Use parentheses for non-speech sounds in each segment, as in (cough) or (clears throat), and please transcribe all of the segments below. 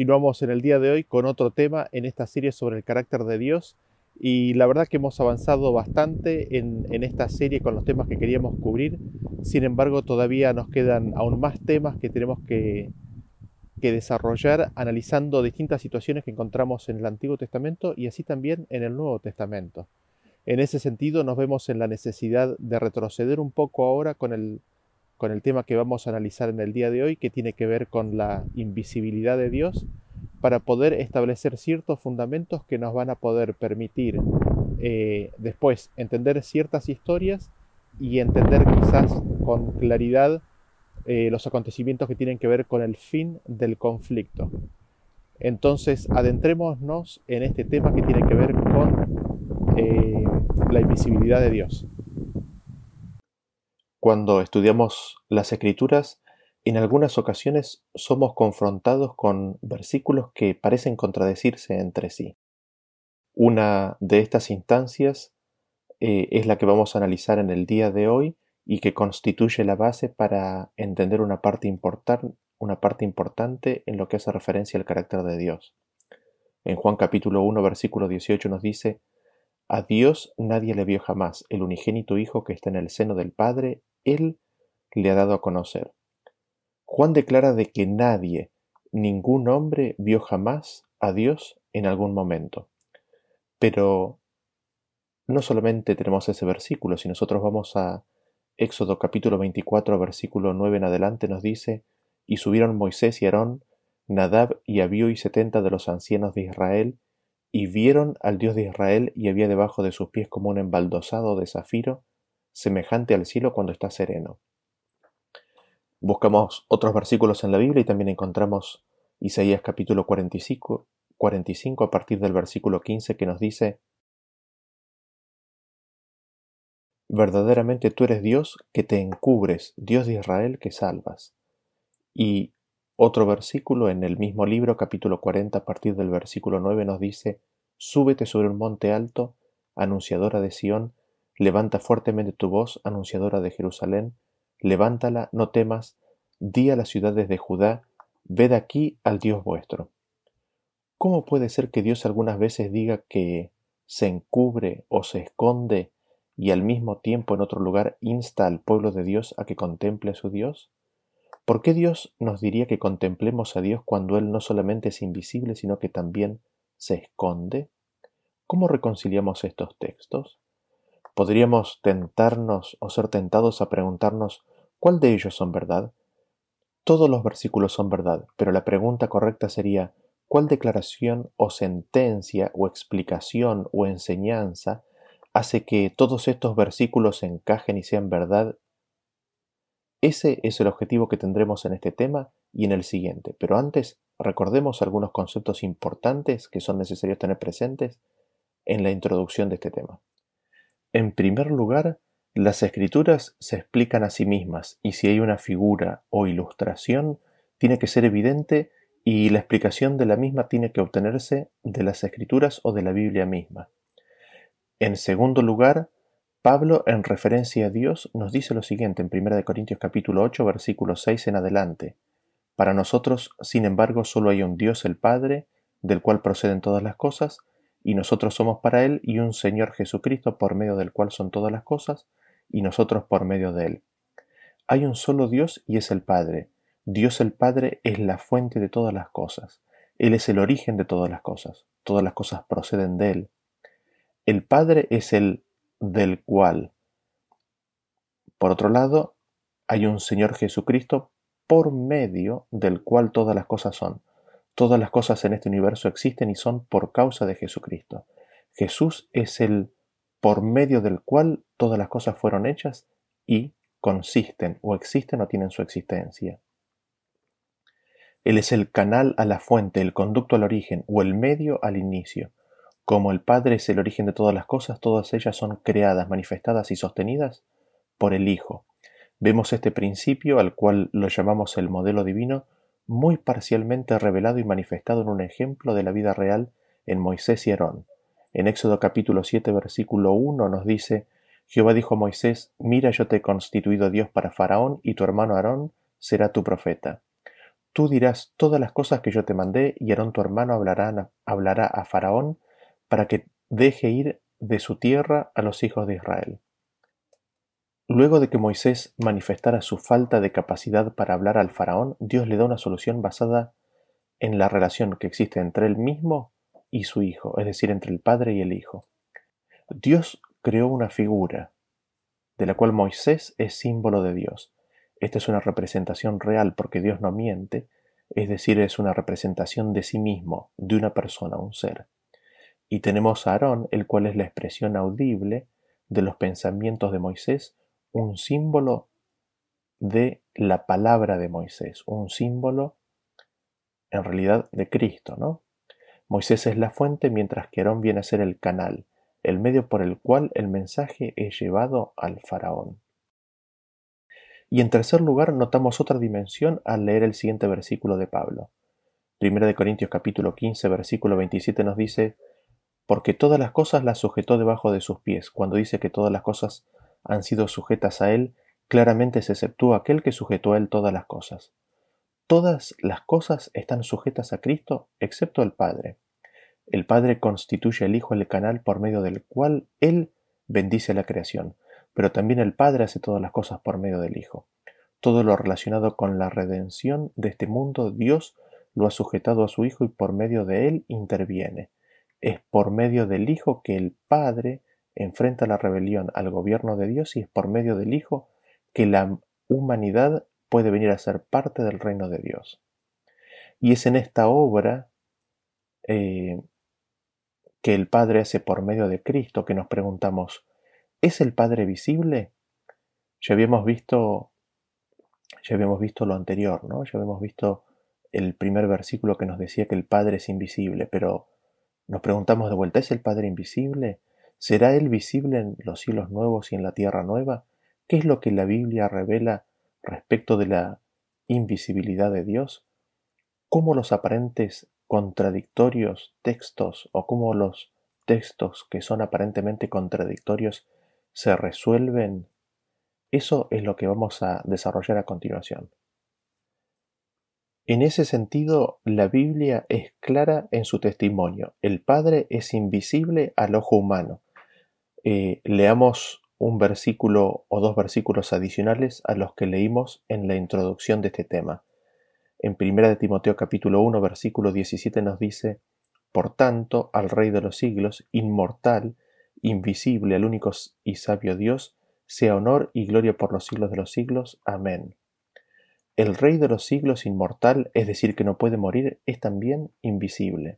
Continuamos en el día de hoy con otro tema en esta serie sobre el carácter de Dios y la verdad que hemos avanzado bastante en, esta serie con los temas que queríamos cubrir. Sin embargo, todavía nos quedan aún más temas que tenemos que, que desarrollar analizando distintas situaciones que encontramos en el Antiguo Testamento y así también en el Nuevo Testamento. En ese sentido, nos vemos en la necesidad de retroceder un poco ahora con el con el tema que vamos a analizar en el día de hoy, que tiene que ver con la invisibilidad de Dios, para poder establecer ciertos fundamentos que nos van a poder permitir eh, después entender ciertas historias y entender quizás con claridad eh, los acontecimientos que tienen que ver con el fin del conflicto. Entonces, adentrémonos en este tema que tiene que ver con eh, la invisibilidad de Dios. Cuando estudiamos las escrituras, en algunas ocasiones somos confrontados con versículos que parecen contradecirse entre sí. Una de estas instancias eh, es la que vamos a analizar en el día de hoy y que constituye la base para entender una parte, una parte importante en lo que hace referencia al carácter de Dios. En Juan capítulo 1 versículo 18 nos dice, A Dios nadie le vio jamás, el unigénito Hijo que está en el seno del Padre, él le ha dado a conocer. Juan declara de que nadie, ningún hombre vio jamás a Dios en algún momento. Pero no solamente tenemos ese versículo, si nosotros vamos a Éxodo capítulo 24, versículo 9 en adelante, nos dice, y subieron Moisés y Aarón, Nadab y Abiú y setenta de los ancianos de Israel, y vieron al Dios de Israel y había debajo de sus pies como un embaldosado de zafiro, semejante al cielo cuando está sereno. Buscamos otros versículos en la Biblia y también encontramos Isaías capítulo 45, 45 a partir del versículo 15 que nos dice, Verdaderamente tú eres Dios que te encubres, Dios de Israel que salvas. Y otro versículo en el mismo libro, capítulo 40, a partir del versículo 9, nos dice, Súbete sobre un monte alto, anunciadora de Sión, Levanta fuertemente tu voz, anunciadora de Jerusalén, levántala, no temas, di a las ciudades de Judá, ved aquí al Dios vuestro. ¿Cómo puede ser que Dios algunas veces diga que se encubre o se esconde y al mismo tiempo en otro lugar insta al pueblo de Dios a que contemple a su Dios? ¿Por qué Dios nos diría que contemplemos a Dios cuando Él no solamente es invisible, sino que también se esconde? ¿Cómo reconciliamos estos textos? Podríamos tentarnos o ser tentados a preguntarnos ¿cuál de ellos son verdad? Todos los versículos son verdad, pero la pregunta correcta sería ¿cuál declaración o sentencia o explicación o enseñanza hace que todos estos versículos encajen y sean verdad? Ese es el objetivo que tendremos en este tema y en el siguiente, pero antes recordemos algunos conceptos importantes que son necesarios tener presentes en la introducción de este tema. En primer lugar, las escrituras se explican a sí mismas y si hay una figura o ilustración, tiene que ser evidente y la explicación de la misma tiene que obtenerse de las escrituras o de la Biblia misma. En segundo lugar, Pablo en referencia a Dios nos dice lo siguiente en 1 Corintios capítulo 8 versículo 6 en adelante. Para nosotros, sin embargo, solo hay un Dios el Padre, del cual proceden todas las cosas, y nosotros somos para Él y un Señor Jesucristo por medio del cual son todas las cosas, y nosotros por medio de Él. Hay un solo Dios y es el Padre. Dios el Padre es la fuente de todas las cosas. Él es el origen de todas las cosas. Todas las cosas proceden de Él. El Padre es el del cual. Por otro lado, hay un Señor Jesucristo por medio del cual todas las cosas son. Todas las cosas en este universo existen y son por causa de Jesucristo. Jesús es el por medio del cual todas las cosas fueron hechas y consisten o existen o tienen su existencia. Él es el canal a la fuente, el conducto al origen o el medio al inicio. Como el Padre es el origen de todas las cosas, todas ellas son creadas, manifestadas y sostenidas por el Hijo. Vemos este principio, al cual lo llamamos el modelo divino, muy parcialmente revelado y manifestado en un ejemplo de la vida real en Moisés y Aarón. En Éxodo capítulo 7 versículo 1 nos dice, Jehová dijo a Moisés, mira yo te he constituido Dios para Faraón y tu hermano Aarón será tu profeta. Tú dirás todas las cosas que yo te mandé, y Aarón tu hermano hablará, hablará a Faraón para que deje ir de su tierra a los hijos de Israel. Luego de que Moisés manifestara su falta de capacidad para hablar al faraón, Dios le da una solución basada en la relación que existe entre él mismo y su hijo, es decir, entre el padre y el hijo. Dios creó una figura, de la cual Moisés es símbolo de Dios. Esta es una representación real porque Dios no miente, es decir, es una representación de sí mismo, de una persona, un ser. Y tenemos a Aarón, el cual es la expresión audible de los pensamientos de Moisés, un símbolo de la palabra de Moisés, un símbolo en realidad de Cristo, ¿no? Moisés es la fuente mientras que Aarón viene a ser el canal, el medio por el cual el mensaje es llevado al faraón. Y en tercer lugar notamos otra dimensión al leer el siguiente versículo de Pablo. Primera de Corintios capítulo 15 versículo 27 nos dice, porque todas las cosas las sujetó debajo de sus pies. Cuando dice que todas las cosas han sido sujetas a Él, claramente se exceptúa aquel que sujetó a Él todas las cosas. Todas las cosas están sujetas a Cristo excepto el Padre. El Padre constituye al Hijo el canal por medio del cual Él bendice la creación, pero también el Padre hace todas las cosas por medio del Hijo. Todo lo relacionado con la redención de este mundo, Dios lo ha sujetado a su Hijo y por medio de Él interviene. Es por medio del Hijo que el Padre enfrenta la rebelión al gobierno de Dios y es por medio del Hijo que la humanidad puede venir a ser parte del reino de Dios. Y es en esta obra eh, que el Padre hace por medio de Cristo que nos preguntamos, ¿es el Padre visible? Ya habíamos visto, ya habíamos visto lo anterior, ¿no? Ya habíamos visto el primer versículo que nos decía que el Padre es invisible, pero nos preguntamos de vuelta, ¿es el Padre invisible? ¿Será Él visible en los cielos nuevos y en la tierra nueva? ¿Qué es lo que la Biblia revela respecto de la invisibilidad de Dios? ¿Cómo los aparentes contradictorios textos o cómo los textos que son aparentemente contradictorios se resuelven? Eso es lo que vamos a desarrollar a continuación. En ese sentido, la Biblia es clara en su testimonio. El Padre es invisible al ojo humano, eh, leamos un versículo o dos versículos adicionales a los que leímos en la introducción de este tema. En 1 de Timoteo capítulo 1 versículo 17 nos dice, Por tanto, al Rey de los siglos, inmortal, invisible, al único y sabio Dios, sea honor y gloria por los siglos de los siglos. Amén. El Rey de los siglos inmortal, es decir, que no puede morir, es también invisible.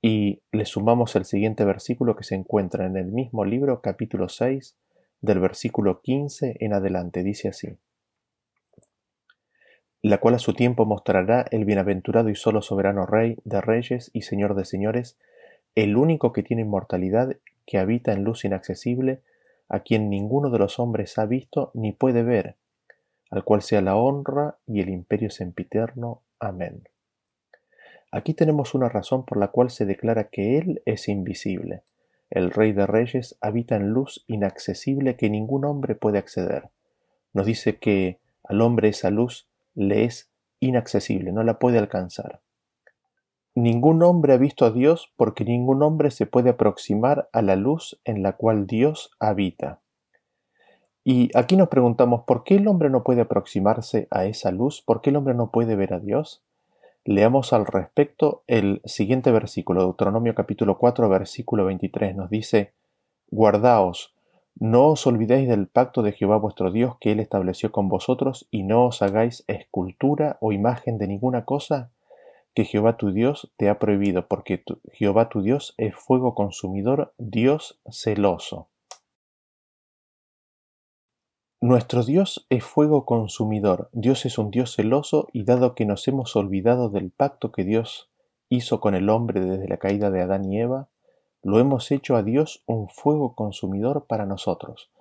Y le sumamos el siguiente versículo que se encuentra en el mismo libro, capítulo 6, del versículo 15 en adelante. Dice así. La cual a su tiempo mostrará el bienaventurado y solo soberano Rey de reyes y Señor de señores, el único que tiene inmortalidad, que habita en luz inaccesible, a quien ninguno de los hombres ha visto ni puede ver, al cual sea la honra y el imperio sempiterno. Amén. Aquí tenemos una razón por la cual se declara que Él es invisible. El Rey de Reyes habita en luz inaccesible que ningún hombre puede acceder. Nos dice que al hombre esa luz le es inaccesible, no la puede alcanzar. Ningún hombre ha visto a Dios porque ningún hombre se puede aproximar a la luz en la cual Dios habita. Y aquí nos preguntamos, ¿por qué el hombre no puede aproximarse a esa luz? ¿Por qué el hombre no puede ver a Dios? Leamos al respecto el siguiente versículo, Deuteronomio capítulo 4, versículo 23, nos dice, Guardaos, no os olvidéis del pacto de Jehová vuestro Dios que él estableció con vosotros, y no os hagáis escultura o imagen de ninguna cosa que Jehová tu Dios te ha prohibido, porque Jehová tu Dios es fuego consumidor, Dios celoso. Nuestro Dios es fuego consumidor, Dios es un Dios celoso y dado que nos hemos olvidado del pacto que Dios hizo con el hombre desde la caída de Adán y Eva, lo hemos hecho a Dios un fuego consumidor para nosotros.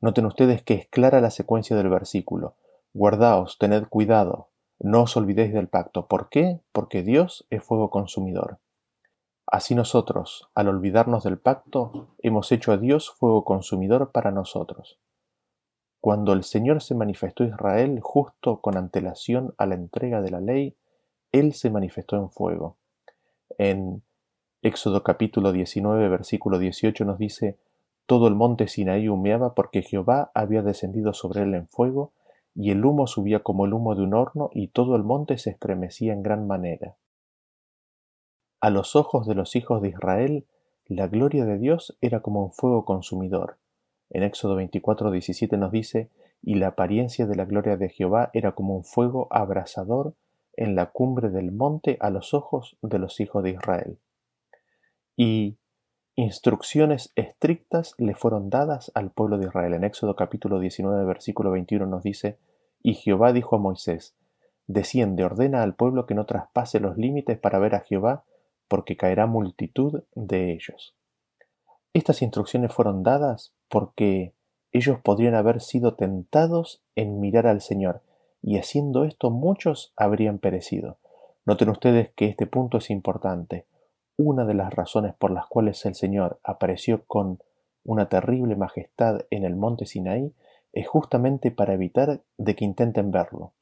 Noten ustedes que es clara la secuencia del versículo. Guardaos, tened cuidado, no os olvidéis del pacto. ¿Por qué? Porque Dios es fuego consumidor. Así nosotros, al olvidarnos del pacto, hemos hecho a Dios fuego consumidor para nosotros. Cuando el Señor se manifestó a Israel justo con antelación a la entrega de la ley, Él se manifestó en fuego. En Éxodo capítulo 19, versículo 18 nos dice, Todo el monte Sinaí humeaba porque Jehová había descendido sobre él en fuego, y el humo subía como el humo de un horno, y todo el monte se estremecía en gran manera. A los ojos de los hijos de Israel, la gloria de Dios era como un fuego consumidor. En Éxodo 24, 17 nos dice, y la apariencia de la gloria de Jehová era como un fuego abrasador en la cumbre del monte a los ojos de los hijos de Israel y instrucciones estrictas le fueron dadas al pueblo de Israel. En Éxodo capítulo 19, versículo 21 nos dice, Y Jehová dijo a Moisés, Desciende, ordena al pueblo que no traspase los límites para ver a Jehová, porque caerá multitud de ellos. Estas instrucciones fueron dadas porque ellos podrían haber sido tentados en mirar al Señor, y haciendo esto muchos habrían perecido. Noten ustedes que este punto es importante. Una de las razones por las cuales el Señor apareció con una terrible majestad en el monte Sinaí es justamente para evitar de que intenten verlo.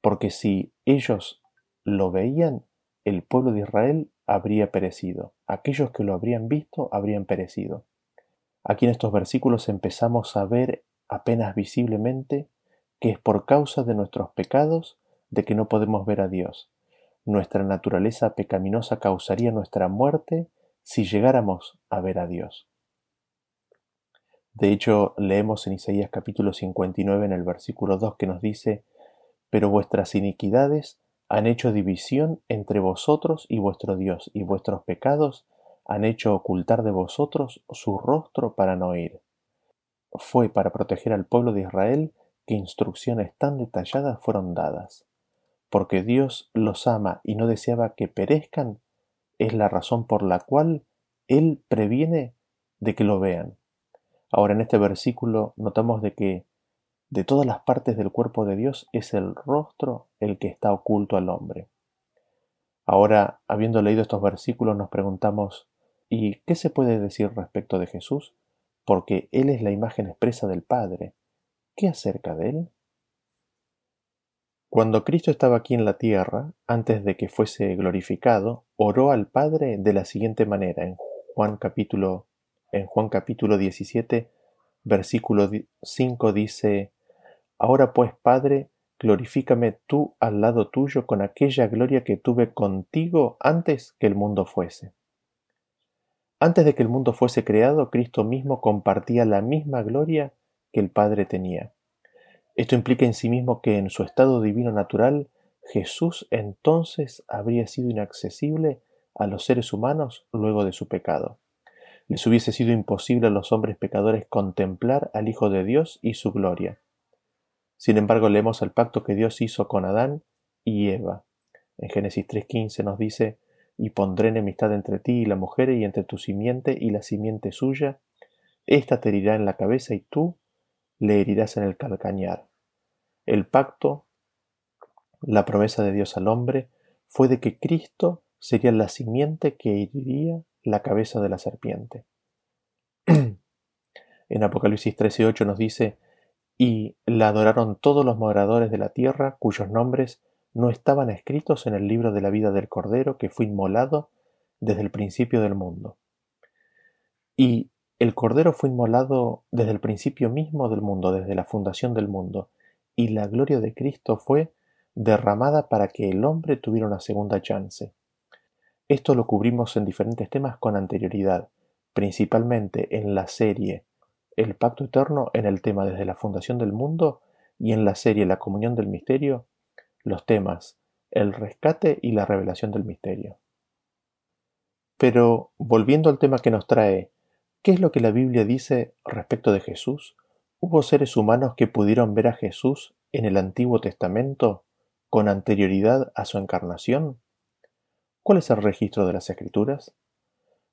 Porque si ellos lo veían, el pueblo de Israel habría perecido. Aquellos que lo habrían visto habrían perecido. Aquí en estos versículos empezamos a ver apenas visiblemente que es por causa de nuestros pecados de que no podemos ver a Dios, nuestra naturaleza pecaminosa causaría nuestra muerte si llegáramos a ver a Dios. De hecho, leemos en Isaías capítulo 59 en el versículo 2 que nos dice, Pero vuestras iniquidades han hecho división entre vosotros y vuestro Dios, y vuestros pecados han hecho ocultar de vosotros su rostro para no ir. Fue para proteger al pueblo de Israel que instrucciones tan detalladas fueron dadas porque Dios los ama y no deseaba que perezcan, es la razón por la cual Él previene de que lo vean. Ahora en este versículo notamos de que de todas las partes del cuerpo de Dios es el rostro el que está oculto al hombre. Ahora, habiendo leído estos versículos, nos preguntamos, ¿y qué se puede decir respecto de Jesús? Porque Él es la imagen expresa del Padre. ¿Qué acerca de Él? Cuando Cristo estaba aquí en la tierra, antes de que fuese glorificado, oró al Padre de la siguiente manera en Juan capítulo en Juan capítulo 17, versículo 5 dice: Ahora pues, Padre, glorifícame tú al lado tuyo con aquella gloria que tuve contigo antes que el mundo fuese. Antes de que el mundo fuese creado, Cristo mismo compartía la misma gloria que el Padre tenía. Esto implica en sí mismo que en su estado divino natural, Jesús entonces habría sido inaccesible a los seres humanos luego de su pecado. Les hubiese sido imposible a los hombres pecadores contemplar al Hijo de Dios y su gloria. Sin embargo, leemos el pacto que Dios hizo con Adán y Eva. En Génesis 3.15 nos dice, y pondré enemistad entre ti y la mujer y entre tu simiente y la simiente suya, ésta te herirá en la cabeza y tú le herirás en el calcañar. El pacto, la promesa de Dios al hombre, fue de que Cristo sería la simiente que heriría la cabeza de la serpiente. (clears throat) en Apocalipsis 13:8 nos dice, y la adoraron todos los moradores de la tierra cuyos nombres no estaban escritos en el libro de la vida del Cordero que fue inmolado desde el principio del mundo. Y el Cordero fue inmolado desde el principio mismo del mundo, desde la fundación del mundo, y la gloria de Cristo fue derramada para que el hombre tuviera una segunda chance. Esto lo cubrimos en diferentes temas con anterioridad, principalmente en la serie El Pacto Eterno en el tema desde la fundación del mundo y en la serie La Comunión del Misterio, los temas El Rescate y la Revelación del Misterio. Pero volviendo al tema que nos trae ¿Qué es lo que la Biblia dice respecto de Jesús? ¿Hubo seres humanos que pudieron ver a Jesús en el Antiguo Testamento con anterioridad a su encarnación? ¿Cuál es el registro de las Escrituras?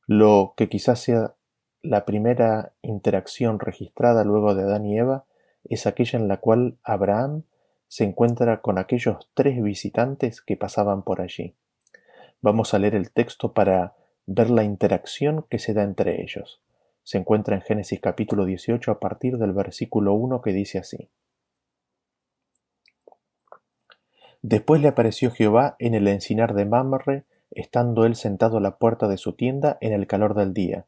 Lo que quizás sea la primera interacción registrada luego de Adán y Eva es aquella en la cual Abraham se encuentra con aquellos tres visitantes que pasaban por allí. Vamos a leer el texto para ver la interacción que se da entre ellos. se encuentra en Génesis capítulo 18 a partir del versículo 1 que dice así. Después le apareció Jehová en el encinar de Mamre, estando él sentado a la puerta de su tienda en el calor del día.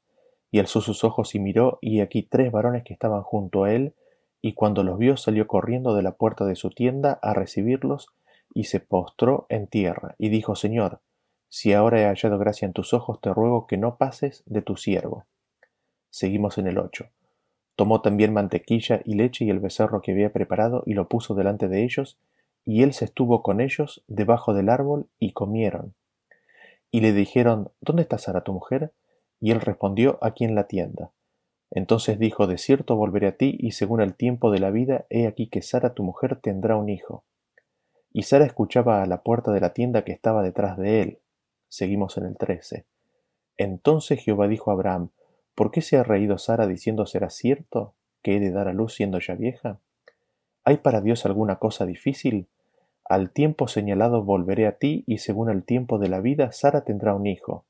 Y alzó sus ojos y miró, y aquí tres varones que estaban junto a él, y cuando los vio salió corriendo de la puerta de su tienda a recibirlos, y se postró en tierra, y dijo, Señor, si ahora he hallado gracia en tus ojos, te ruego que no pases de tu siervo. Seguimos en el ocho. Tomó también mantequilla y leche y el becerro que había preparado, y lo puso delante de ellos, y él se estuvo con ellos debajo del árbol y comieron. Y le dijeron, ¿Dónde está Sara tu mujer? Y él respondió, aquí en la tienda. Entonces dijo, De cierto volveré a ti, y según el tiempo de la vida, he aquí que Sara tu mujer tendrá un hijo. Y Sara escuchaba a la puerta de la tienda que estaba detrás de él. Seguimos en el trece. Entonces Jehová dijo a Abraham, ¿Por qué se ha reído Sara diciendo será cierto que he de dar a luz siendo ya vieja? ¿Hay para Dios alguna cosa difícil? Al tiempo señalado volveré a ti, y según el tiempo de la vida, Sara tendrá un hijo.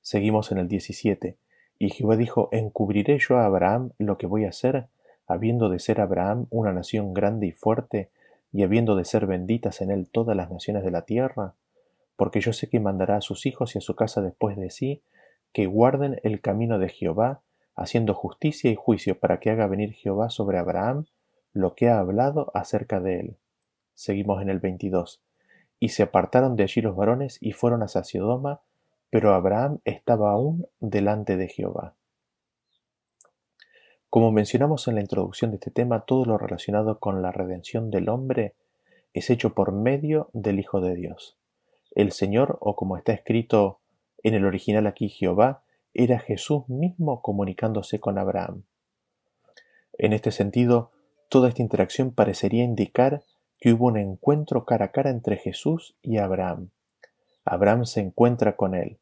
Seguimos en el 17. Y Jehová dijo, ¿encubriré yo a Abraham lo que voy a hacer, habiendo de ser Abraham una nación grande y fuerte, y habiendo de ser benditas en él todas las naciones de la tierra? Porque yo sé que mandará a sus hijos y a su casa después de sí, que guarden el camino de Jehová, haciendo justicia y juicio para que haga venir Jehová sobre Abraham lo que ha hablado acerca de él. Seguimos en el 22. Y se apartaron de allí los varones y fueron hacia Sodoma, pero Abraham estaba aún delante de Jehová. Como mencionamos en la introducción de este tema, todo lo relacionado con la redención del hombre es hecho por medio del Hijo de Dios. El Señor, o como está escrito en el original aquí Jehová, era Jesús mismo comunicándose con Abraham. En este sentido, toda esta interacción parecería indicar que hubo un encuentro cara a cara entre Jesús y Abraham. Abraham se encuentra con él,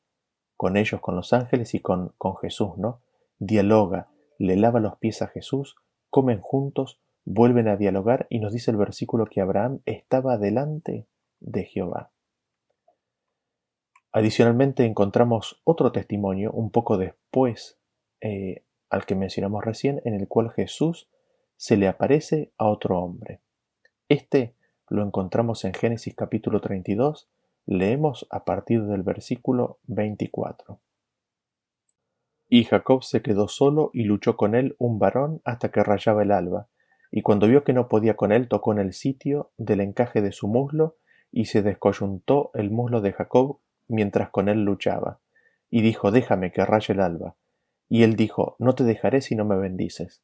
con ellos, con los ángeles y con, con Jesús, ¿no? Dialoga, le lava los pies a Jesús, comen juntos, vuelven a dialogar y nos dice el versículo que Abraham estaba delante de Jehová. Adicionalmente encontramos otro testimonio un poco después eh, al que mencionamos recién, en el cual Jesús se le aparece a otro hombre. Este lo encontramos en Génesis capítulo 32, leemos a partir del versículo 24. Y Jacob se quedó solo y luchó con él un varón hasta que rayaba el alba, y cuando vio que no podía con él, tocó en el sitio del encaje de su muslo, y se descoyuntó el muslo de Jacob mientras con él luchaba, y dijo, déjame que raye el alba. Y él dijo, no te dejaré si no me bendices.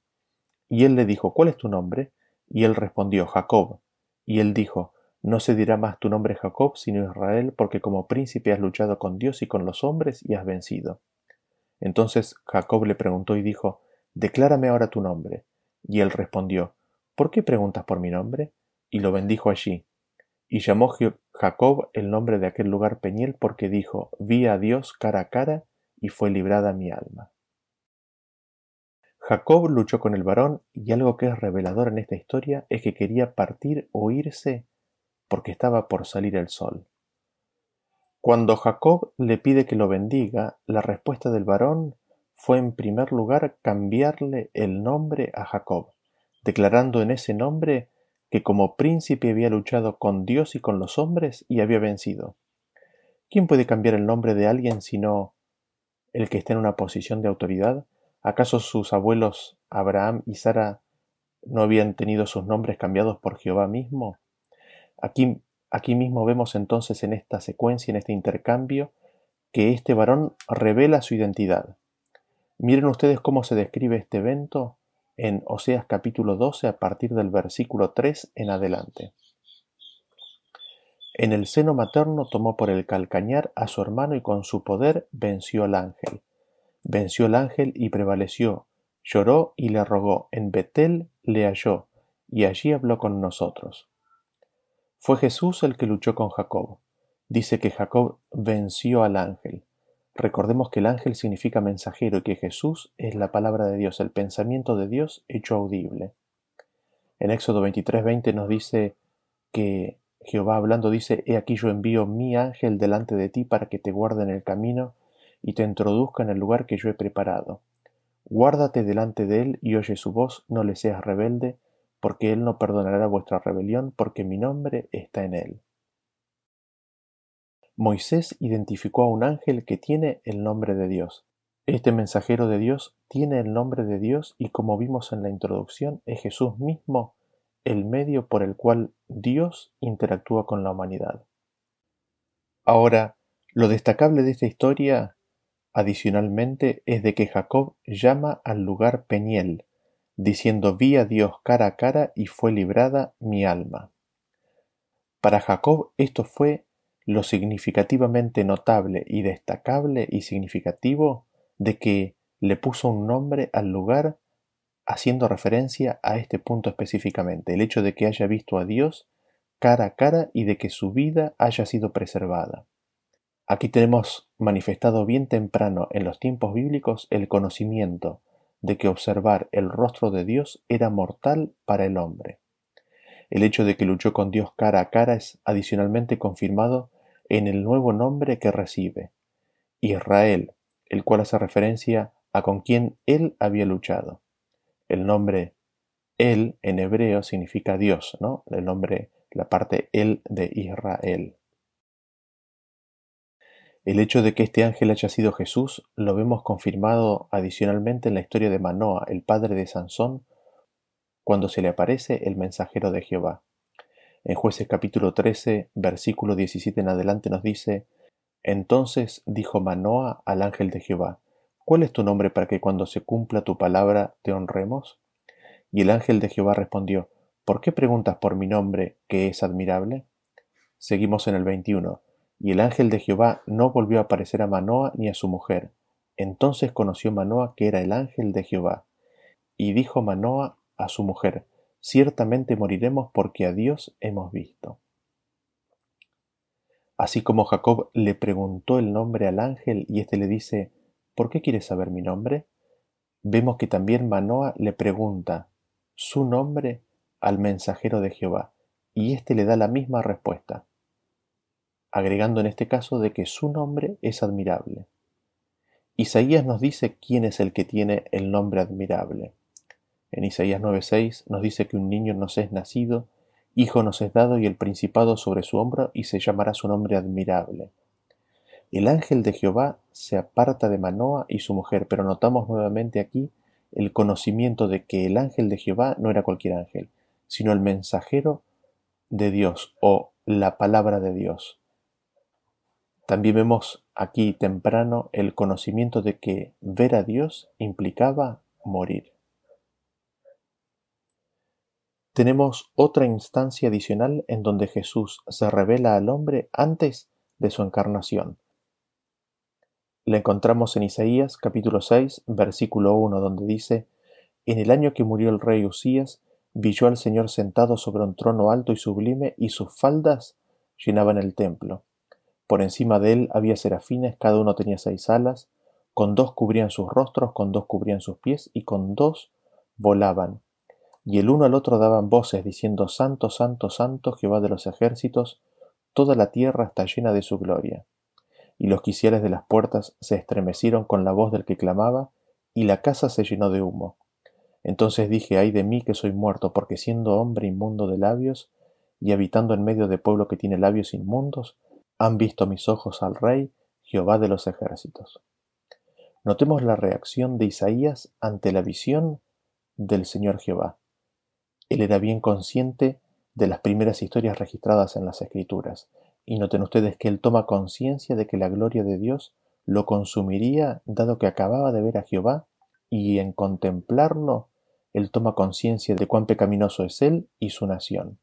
Y él le dijo, ¿cuál es tu nombre? Y él respondió, Jacob. Y él dijo, no se dirá más tu nombre Jacob, sino Israel, porque como príncipe has luchado con Dios y con los hombres y has vencido. Entonces Jacob le preguntó y dijo, Declárame ahora tu nombre. Y él respondió, ¿Por qué preguntas por mi nombre? Y lo bendijo allí. Y llamó Jacob el nombre de aquel lugar Peñiel porque dijo, vi a Dios cara a cara y fue librada mi alma. Jacob luchó con el varón y algo que es revelador en esta historia es que quería partir o irse porque estaba por salir el sol. Cuando Jacob le pide que lo bendiga, la respuesta del varón fue en primer lugar cambiarle el nombre a Jacob, declarando en ese nombre que como príncipe había luchado con Dios y con los hombres y había vencido. ¿Quién puede cambiar el nombre de alguien sino el que está en una posición de autoridad? ¿Acaso sus abuelos Abraham y Sara no habían tenido sus nombres cambiados por Jehová mismo? Aquí, aquí mismo vemos entonces en esta secuencia, en este intercambio, que este varón revela su identidad. Miren ustedes cómo se describe este evento en Oseas capítulo 12 a partir del versículo 3 en adelante. En el seno materno tomó por el calcañar a su hermano y con su poder venció al ángel. Venció al ángel y prevaleció, lloró y le rogó, en Betel le halló, y allí habló con nosotros. Fue Jesús el que luchó con Jacob. Dice que Jacob venció al ángel. Recordemos que el ángel significa mensajero y que Jesús es la palabra de Dios, el pensamiento de Dios hecho audible. En Éxodo 23:20 nos dice que Jehová hablando dice, He aquí yo envío mi ángel delante de ti para que te guarde en el camino y te introduzca en el lugar que yo he preparado. Guárdate delante de él y oye su voz, no le seas rebelde, porque él no perdonará vuestra rebelión, porque mi nombre está en él. Moisés identificó a un ángel que tiene el nombre de Dios. Este mensajero de Dios tiene el nombre de Dios y como vimos en la introducción, es Jesús mismo el medio por el cual Dios interactúa con la humanidad. Ahora, lo destacable de esta historia, adicionalmente, es de que Jacob llama al lugar Peniel, diciendo vi a Dios cara a cara y fue librada mi alma. Para Jacob esto fue lo significativamente notable y destacable y significativo de que le puso un nombre al lugar haciendo referencia a este punto específicamente, el hecho de que haya visto a Dios cara a cara y de que su vida haya sido preservada. Aquí tenemos manifestado bien temprano en los tiempos bíblicos el conocimiento de que observar el rostro de Dios era mortal para el hombre. El hecho de que luchó con Dios cara a cara es adicionalmente confirmado en el nuevo nombre que recibe, Israel, el cual hace referencia a con quien él había luchado. El nombre él en hebreo significa Dios, ¿no? El nombre, la parte él de Israel. El hecho de que este ángel haya sido Jesús lo vemos confirmado adicionalmente en la historia de Manoa, el padre de Sansón, cuando se le aparece el mensajero de Jehová. En jueces capítulo 13, versículo 17 en adelante nos dice, Entonces dijo Manoa al ángel de Jehová, ¿Cuál es tu nombre para que cuando se cumpla tu palabra te honremos? Y el ángel de Jehová respondió, ¿Por qué preguntas por mi nombre que es admirable? Seguimos en el 21. Y el ángel de Jehová no volvió a aparecer a Manoa ni a su mujer. Entonces conoció Manoa que era el ángel de Jehová. Y dijo Manoa a su mujer, Ciertamente moriremos porque a Dios hemos visto. Así como Jacob le preguntó el nombre al ángel y éste le dice, ¿Por qué quieres saber mi nombre? Vemos que también Manoa le pregunta su nombre al mensajero de Jehová, y éste le da la misma respuesta, agregando en este caso de que su nombre es admirable. Isaías nos dice quién es el que tiene el nombre admirable. En Isaías 9:6 nos dice que un niño nos es nacido, hijo nos es dado y el principado sobre su hombro y se llamará su nombre admirable. El ángel de Jehová se aparta de Manoa y su mujer, pero notamos nuevamente aquí el conocimiento de que el ángel de Jehová no era cualquier ángel, sino el mensajero de Dios o la palabra de Dios. También vemos aquí temprano el conocimiento de que ver a Dios implicaba morir. Tenemos otra instancia adicional en donde Jesús se revela al hombre antes de su encarnación. La encontramos en Isaías capítulo 6, versículo 1, donde dice, En el año que murió el rey Usías, vi yo al Señor sentado sobre un trono alto y sublime, y sus faldas llenaban el templo. Por encima de él había serafines, cada uno tenía seis alas, con dos cubrían sus rostros, con dos cubrían sus pies, y con dos volaban. Y el uno al otro daban voces, diciendo, Santo, Santo, Santo, Jehová de los ejércitos, toda la tierra está llena de su gloria y los quiciales de las puertas se estremecieron con la voz del que clamaba, y la casa se llenó de humo. Entonces dije, ay de mí que soy muerto, porque siendo hombre inmundo de labios, y habitando en medio de pueblo que tiene labios inmundos, han visto mis ojos al Rey, Jehová de los ejércitos. Notemos la reacción de Isaías ante la visión del Señor Jehová. Él era bien consciente de las primeras historias registradas en las Escrituras, y noten ustedes que él toma conciencia de que la gloria de Dios lo consumiría dado que acababa de ver a Jehová y en contemplarlo él toma conciencia de cuán pecaminoso es él y su nación.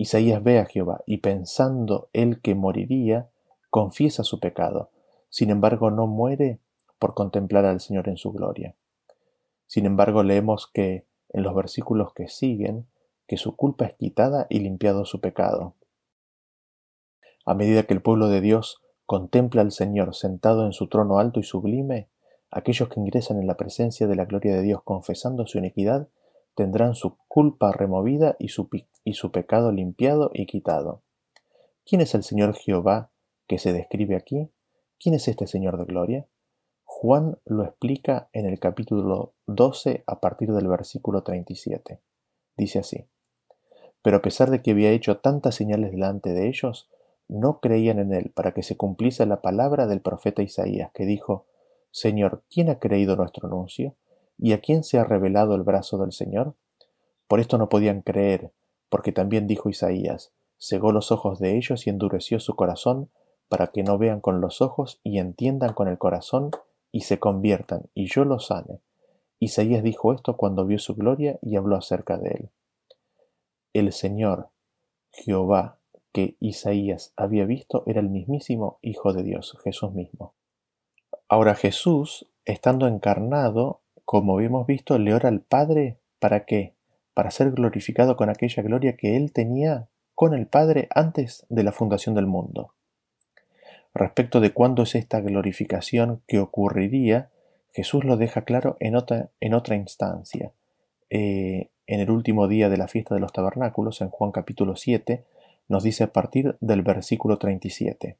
Isaías ve a Jehová y pensando él que moriría, confiesa su pecado, sin embargo no muere por contemplar al Señor en su gloria. Sin embargo leemos que en los versículos que siguen que su culpa es quitada y limpiado su pecado. A medida que el pueblo de Dios contempla al Señor sentado en su trono alto y sublime, aquellos que ingresan en la presencia de la gloria de Dios confesando su iniquidad, tendrán su culpa removida y su, y su pecado limpiado y quitado. ¿Quién es el Señor Jehová que se describe aquí? ¿quién es este Señor de gloria? Juan lo explica en el capítulo 12 a partir del versículo 37. Dice así, pero a pesar de que había hecho tantas señales delante de ellos, no creían en él para que se cumpliese la palabra del profeta Isaías, que dijo, Señor, ¿quién ha creído nuestro anuncio? ¿Y a quién se ha revelado el brazo del Señor? Por esto no podían creer, porque también dijo Isaías, cegó los ojos de ellos y endureció su corazón, para que no vean con los ojos y entiendan con el corazón y se conviertan, y yo los sane. Isaías dijo esto cuando vio su gloria y habló acerca de él. El Señor, Jehová, que Isaías había visto, era el mismísimo Hijo de Dios, Jesús mismo. Ahora Jesús, estando encarnado, como hemos visto, le ora al Padre para qué? Para ser glorificado con aquella gloria que él tenía con el Padre antes de la fundación del mundo. Respecto de cuándo es esta glorificación que ocurriría, Jesús lo deja claro en otra, instancia. Eh, en el último día de la fiesta de los tabernáculos, en Juan capítulo 7, nos dice a partir del versículo 37.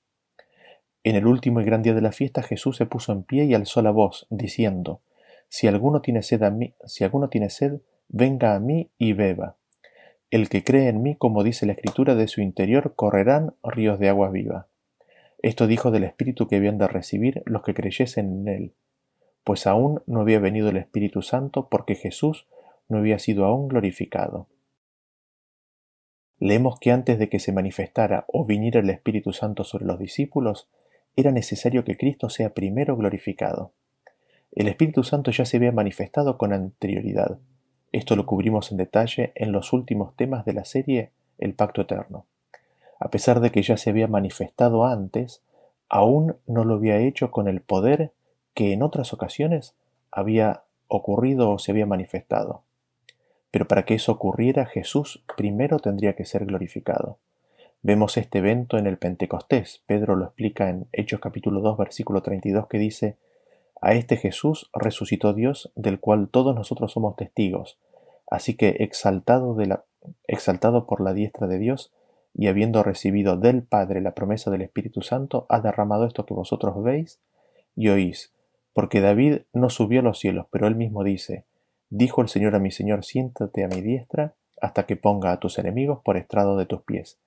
En el último y gran día de la fiesta Jesús se puso en pie y alzó la voz, diciendo, Si alguno tiene sed, venga a mí y beba. El que cree en mí, como dice la Escritura, de su interior correrán ríos de agua viva. Esto dijo del Espíritu que habían de recibir los que creyesen en él, pues aún no había venido el Espíritu Santo porque Jesús no había sido aún glorificado. Leemos que antes de que se manifestara o viniera el Espíritu Santo sobre los discípulos, era necesario que Cristo sea primero glorificado. El Espíritu Santo ya se había manifestado con anterioridad. Esto lo cubrimos en detalle en los últimos temas de la serie El Pacto Eterno. A pesar de que ya se había manifestado antes, aún no lo había hecho con el poder que en otras ocasiones había ocurrido o se había manifestado. Pero para que eso ocurriera, Jesús primero tendría que ser glorificado. Vemos este evento en el Pentecostés. Pedro lo explica en Hechos capítulo 2 versículo 32 que dice, A este Jesús resucitó Dios, del cual todos nosotros somos testigos. Así que exaltado, por la diestra de Dios, y habiendo recibido del Padre la promesa del Espíritu Santo, ha derramado esto que vosotros veis y oís. Porque David no subió a los cielos, pero él mismo dice, Dijo el Señor a mi Señor, siéntate a mi diestra, hasta que ponga a tus enemigos por estrado de tus pies.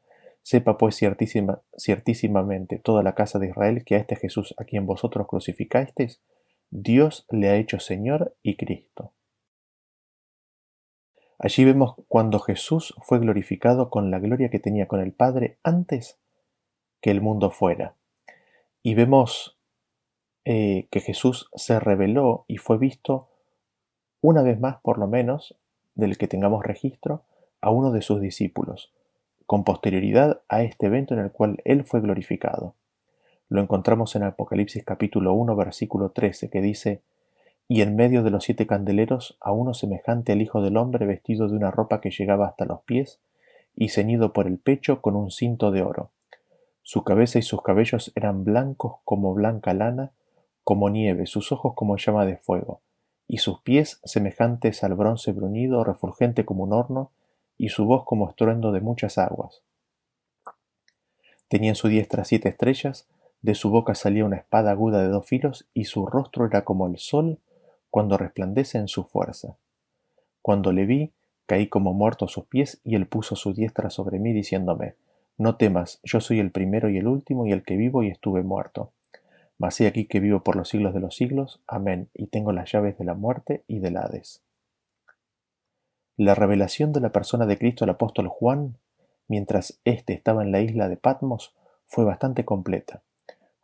Sepa pues ciertísima, ciertísimamente toda la casa de Israel que a este Jesús a quien vosotros crucificasteis, Dios le ha hecho Señor y Cristo. Allí vemos cuando Jesús fue glorificado con la gloria que tenía con el Padre antes que el mundo fuera. Y vemos eh, que Jesús se reveló y fue visto una vez más por lo menos, del que tengamos registro, a uno de sus discípulos, con posterioridad a este evento en el cual Él fue glorificado. Lo encontramos en Apocalipsis capítulo 1 versículo 13 que dice, y en medio de los siete candeleros a uno semejante al Hijo del Hombre vestido de una ropa que llegaba hasta los pies y ceñido por el pecho con un cinto de oro. Su cabeza y sus cabellos eran blancos como blanca lana, como nieve, sus ojos como llama de fuego y sus pies semejantes al bronce bruñido, refulgente como un horno, y su voz como estruendo de muchas aguas. Tenía en su diestra siete estrellas, de su boca salía una espada aguda de dos filos, y su rostro era como el sol cuando resplandece en su fuerza. Cuando le vi, caí como muerto a sus pies, y él puso su diestra sobre mí, diciéndome, No temas, yo soy el primero y el último, y el que vivo y estuve muerto. Mas he aquí que vivo por los siglos de los siglos. Amén. Y tengo las llaves de la muerte y del Hades. La revelación de la persona de Cristo al apóstol Juan, mientras éste estaba en la isla de Patmos, fue bastante completa.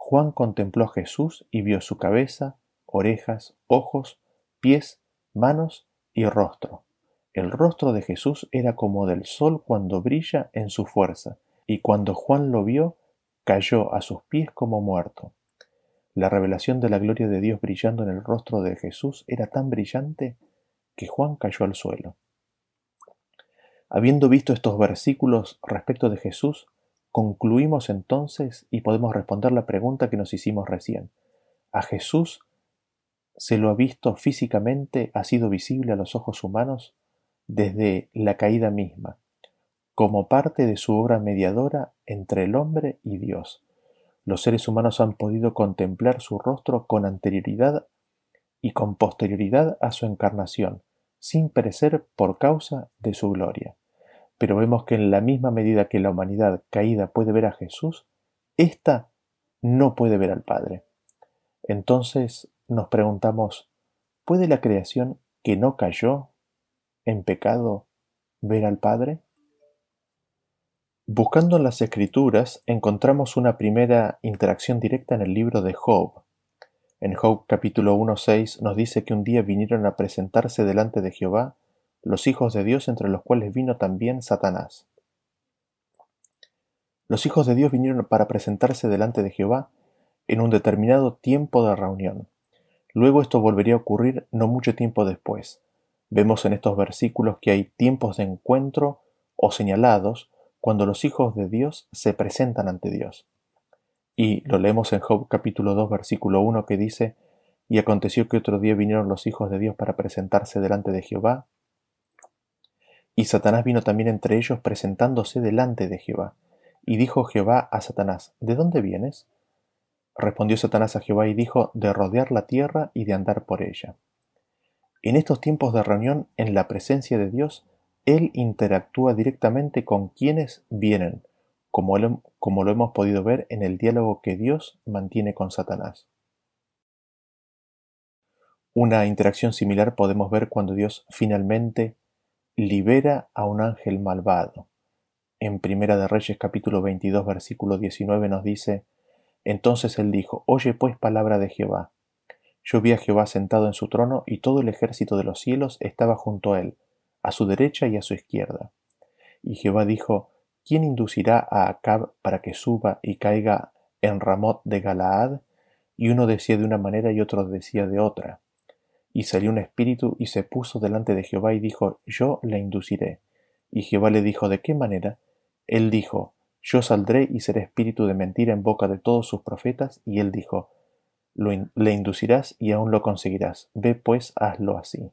Juan contempló a Jesús y vio su cabeza, orejas, ojos, pies, manos y rostro. El rostro de Jesús era como del sol cuando brilla en su fuerza, y cuando Juan lo vio, cayó a sus pies como muerto. La revelación de la gloria de Dios brillando en el rostro de Jesús era tan brillante que Juan cayó al suelo. Habiendo visto estos versículos respecto de Jesús, concluimos entonces y podemos responder la pregunta que nos hicimos recién. ¿A Jesús se lo ha visto físicamente, ha sido visible a los ojos humanos desde la caída misma, como parte de su obra mediadora entre el hombre y Dios? los seres humanos han podido contemplar su rostro con anterioridad y con posterioridad a su encarnación, sin perecer por causa de su gloria. Pero vemos que en la misma medida que la humanidad caída puede ver a Jesús, ésta no puede ver al Padre. Entonces nos preguntamos, ¿puede la creación que no cayó en pecado ver al Padre? Buscando en las Escrituras encontramos una primera interacción directa en el libro de Job. En Job capítulo 1.6 nos dice que un día vinieron a presentarse delante de Jehová los hijos de Dios entre los cuales vino también Satanás. Los hijos de Dios vinieron para presentarse delante de Jehová en un determinado tiempo de reunión. Luego esto volvería a ocurrir no mucho tiempo después. Vemos en estos versículos que hay tiempos de encuentro o señalados cuando los hijos de Dios se presentan ante Dios. Y lo leemos en Job capítulo 2 versículo 1 que dice, Y aconteció que otro día vinieron los hijos de Dios para presentarse delante de Jehová, y Satanás vino también entre ellos presentándose delante de Jehová. Y dijo Jehová a Satanás, ¿De dónde vienes? Respondió Satanás a Jehová y dijo, De rodear la tierra y de andar por ella. En estos tiempos de reunión en la presencia de Dios, él interactúa directamente con quienes vienen, como lo, como lo hemos podido ver en el diálogo que Dios mantiene con Satanás. Una interacción similar podemos ver cuando Dios finalmente libera a un ángel malvado. En Primera de Reyes capítulo 22 versículo 19 nos dice, Entonces él dijo, Oye pues palabra de Jehová. Yo vi a Jehová sentado en su trono y todo el ejército de los cielos estaba junto a él a su derecha y a su izquierda. Y Jehová dijo, ¿quién inducirá a Acab para que suba y caiga en Ramot de Galaad? Y uno decía de una manera y otro decía de otra. Y salió un espíritu y se puso delante de Jehová y dijo, Yo le induciré. Y Jehová le dijo, ¿de qué manera? Él dijo, Yo saldré y seré espíritu de mentira en boca de todos sus profetas. Y él dijo, Le inducirás y aún lo conseguirás. Ve pues, hazlo así.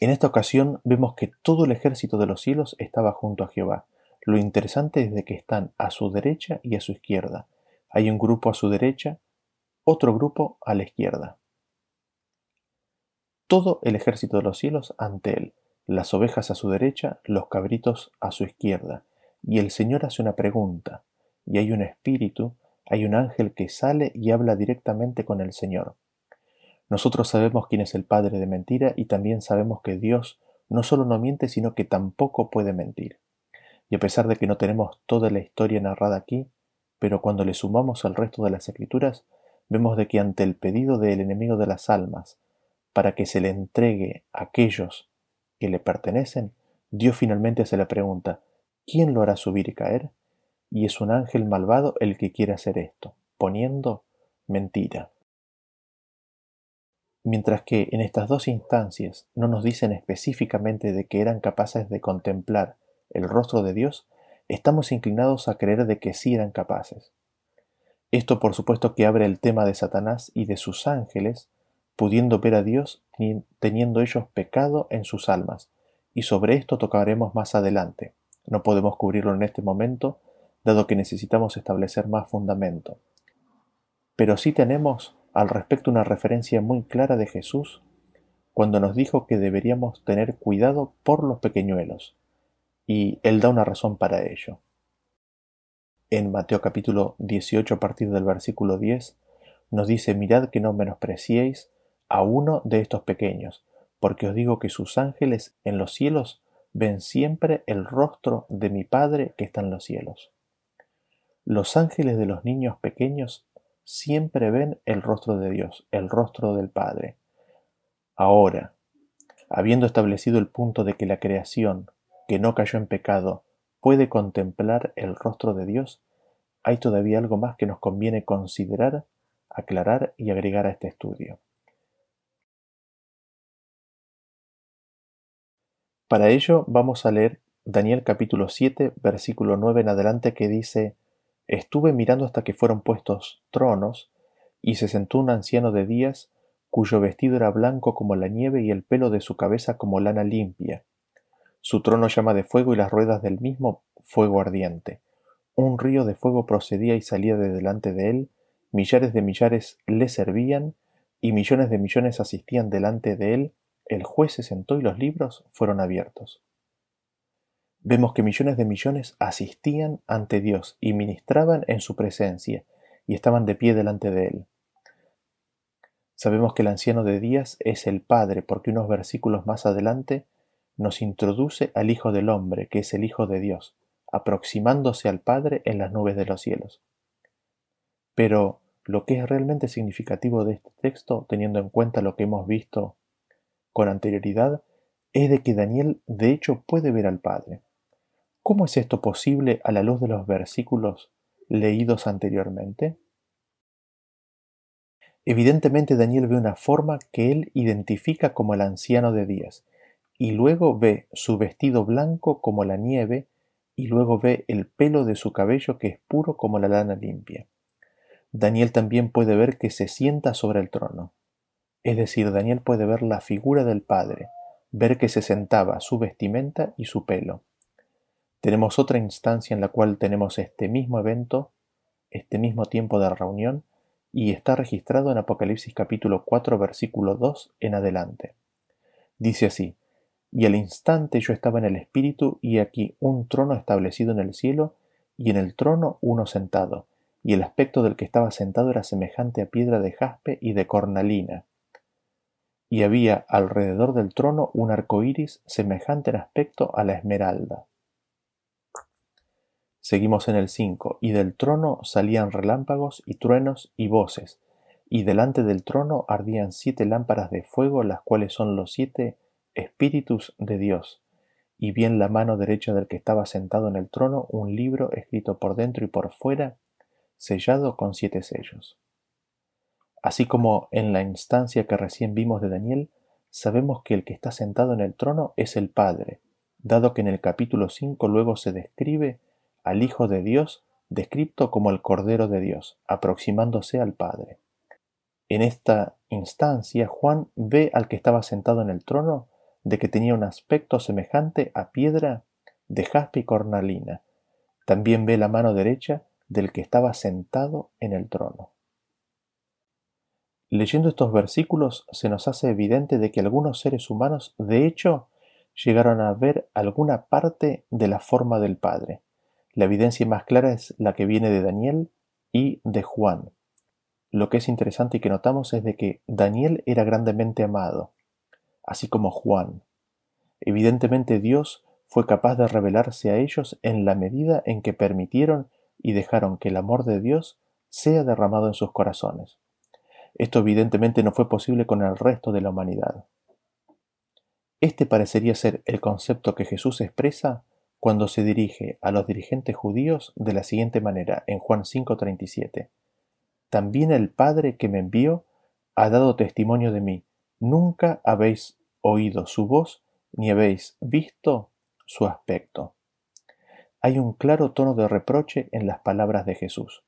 En esta ocasión vemos que todo el ejército de los cielos estaba junto a Jehová. Lo interesante es de que están a su derecha y a su izquierda. Hay un grupo a su derecha, otro grupo a la izquierda. Todo el ejército de los cielos ante él, las ovejas a su derecha, los cabritos a su izquierda. Y el Señor hace una pregunta, y hay un espíritu, hay un ángel que sale y habla directamente con el Señor. Nosotros sabemos quién es el padre de mentira y también sabemos que Dios no solo no miente, sino que tampoco puede mentir. Y a pesar de que no tenemos toda la historia narrada aquí, pero cuando le sumamos al resto de las escrituras, vemos de que ante el pedido del enemigo de las almas, para que se le entregue a aquellos que le pertenecen, Dios finalmente se le pregunta, ¿quién lo hará subir y caer? Y es un ángel malvado el que quiere hacer esto, poniendo mentira. Mientras que en estas dos instancias no nos dicen específicamente de que eran capaces de contemplar el rostro de Dios, estamos inclinados a creer de que sí eran capaces. Esto por supuesto que abre el tema de Satanás y de sus ángeles, pudiendo ver a Dios teniendo ellos pecado en sus almas, y sobre esto tocaremos más adelante. No podemos cubrirlo en este momento, dado que necesitamos establecer más fundamento. Pero sí tenemos al respecto una referencia muy clara de Jesús cuando nos dijo que deberíamos tener cuidado por los pequeñuelos, y Él da una razón para ello. En Mateo capítulo 18 a partir del versículo 10 nos dice, mirad que no menospreciéis a uno de estos pequeños, porque os digo que sus ángeles en los cielos ven siempre el rostro de mi Padre que está en los cielos. Los ángeles de los niños pequeños siempre ven el rostro de Dios, el rostro del Padre. Ahora, habiendo establecido el punto de que la creación, que no cayó en pecado, puede contemplar el rostro de Dios, hay todavía algo más que nos conviene considerar, aclarar y agregar a este estudio. Para ello vamos a leer Daniel capítulo 7, versículo 9 en adelante que dice, Estuve mirando hasta que fueron puestos tronos, y se sentó un anciano de días, cuyo vestido era blanco como la nieve y el pelo de su cabeza como lana limpia. Su trono llama de fuego y las ruedas del mismo fuego ardiente. un río de fuego procedía y salía de delante de él, millares de millares le servían, y millones de millones asistían delante de él, el juez se sentó y los libros fueron abiertos. Vemos que millones de millones asistían ante Dios y ministraban en su presencia, y estaban de pie delante de él. Sabemos que el anciano de días es el Padre, porque unos versículos más adelante nos introduce al Hijo del Hombre, que es el Hijo de Dios, aproximándose al Padre en las nubes de los cielos. Pero lo que es realmente significativo de este texto, teniendo en cuenta lo que hemos visto con anterioridad, es de que Daniel de hecho puede ver al Padre. ¿Cómo es esto posible a la luz de los versículos leídos anteriormente? Evidentemente Daniel ve una forma que él identifica como el anciano de días, y luego ve su vestido blanco como la nieve, y luego ve el pelo de su cabello que es puro como la lana limpia. Daniel también puede ver que se sienta sobre el trono. Es decir, Daniel puede ver la figura del Padre, ver que se sentaba su vestimenta y su pelo. Tenemos otra instancia en la cual tenemos este mismo evento, este mismo tiempo de reunión, y está registrado en Apocalipsis capítulo 4 versículo 2 en adelante. Dice así, y al instante yo estaba en el Espíritu, y aquí un trono establecido en el cielo, y en el trono uno sentado, y el aspecto del que estaba sentado era semejante a piedra de jaspe y de cornalina. Y había alrededor del trono un arco iris semejante en aspecto a la esmeralda. Seguimos en el 5. Y del trono salían relámpagos y truenos y voces, y delante del trono ardían siete lámparas de fuego, las cuales son los siete espíritus de Dios, y vi en la mano derecha del que estaba sentado en el trono un libro escrito por dentro y por fuera, sellado con siete sellos. Así como en la instancia que recién vimos de Daniel, sabemos que el que está sentado en el trono es el Padre, dado que en el capítulo 5 luego se describe al Hijo de Dios descrito como el Cordero de Dios, aproximándose al Padre. En esta instancia Juan ve al que estaba sentado en el trono de que tenía un aspecto semejante a piedra de jaspe y cornalina. También ve la mano derecha del que estaba sentado en el trono. Leyendo estos versículos se nos hace evidente de que algunos seres humanos de hecho llegaron a ver alguna parte de la forma del Padre. La evidencia más clara es la que viene de Daniel y de Juan. Lo que es interesante y que notamos es de que Daniel era grandemente amado, así como Juan. Evidentemente Dios fue capaz de revelarse a ellos en la medida en que permitieron y dejaron que el amor de Dios sea derramado en sus corazones. Esto evidentemente no fue posible con el resto de la humanidad. Este parecería ser el concepto que Jesús expresa cuando se dirige a los dirigentes judíos de la siguiente manera en Juan 5:37. También el Padre que me envió ha dado testimonio de mí. Nunca habéis oído su voz ni habéis visto su aspecto. Hay un claro tono de reproche en las palabras de Jesús.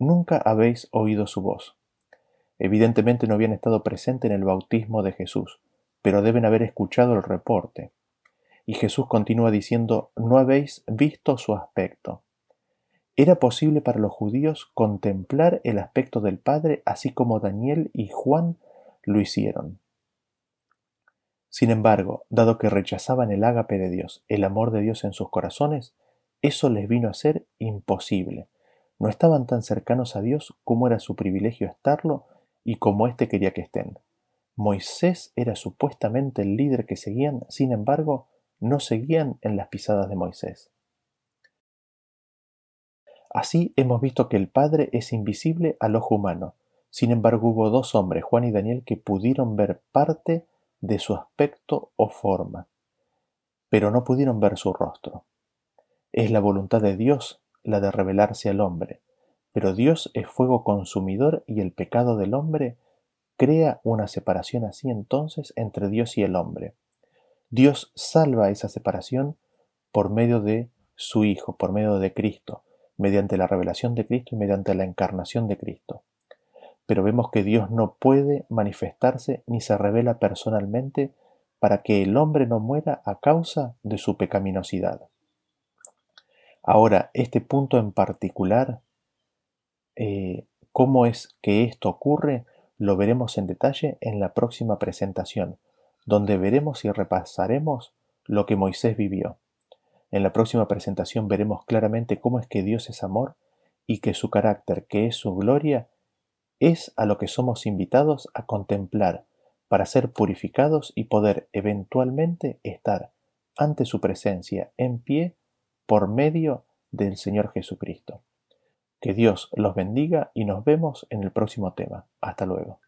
Nunca habéis oído su voz. Evidentemente no habían estado presentes en el bautismo de Jesús, pero deben haber escuchado el reporte. Y Jesús continúa diciendo, no habéis visto su aspecto. Era posible para los judíos contemplar el aspecto del Padre así como Daniel y Juan lo hicieron. Sin embargo, dado que rechazaban el ágape de Dios, el amor de Dios en sus corazones, eso les vino a ser imposible. No estaban tan cercanos a Dios como era su privilegio estarlo y como éste quería que estén. Moisés era supuestamente el líder que seguían, sin embargo, no seguían en las pisadas de Moisés. Así hemos visto que el Padre es invisible al ojo humano. Sin embargo, hubo dos hombres, Juan y Daniel, que pudieron ver parte de su aspecto o forma, pero no pudieron ver su rostro. Es la voluntad de Dios la de revelarse al hombre, pero Dios es fuego consumidor y el pecado del hombre crea una separación así entonces entre Dios y el hombre. Dios salva esa separación por medio de su Hijo, por medio de Cristo, mediante la revelación de Cristo y mediante la encarnación de Cristo pero vemos que Dios no puede manifestarse ni se revela personalmente para que el hombre no muera a causa de su pecaminosidad. Ahora, este punto en particular, eh, cómo es que esto ocurre, lo veremos en detalle en la próxima presentación, donde veremos y repasaremos lo que Moisés vivió. En la próxima presentación veremos claramente cómo es que Dios es amor y que su carácter, que es su gloria, es a lo que somos invitados a contemplar para ser purificados y poder eventualmente estar ante su presencia en pie por medio del Señor Jesucristo. Que Dios los bendiga y nos vemos en el próximo tema. Hasta luego.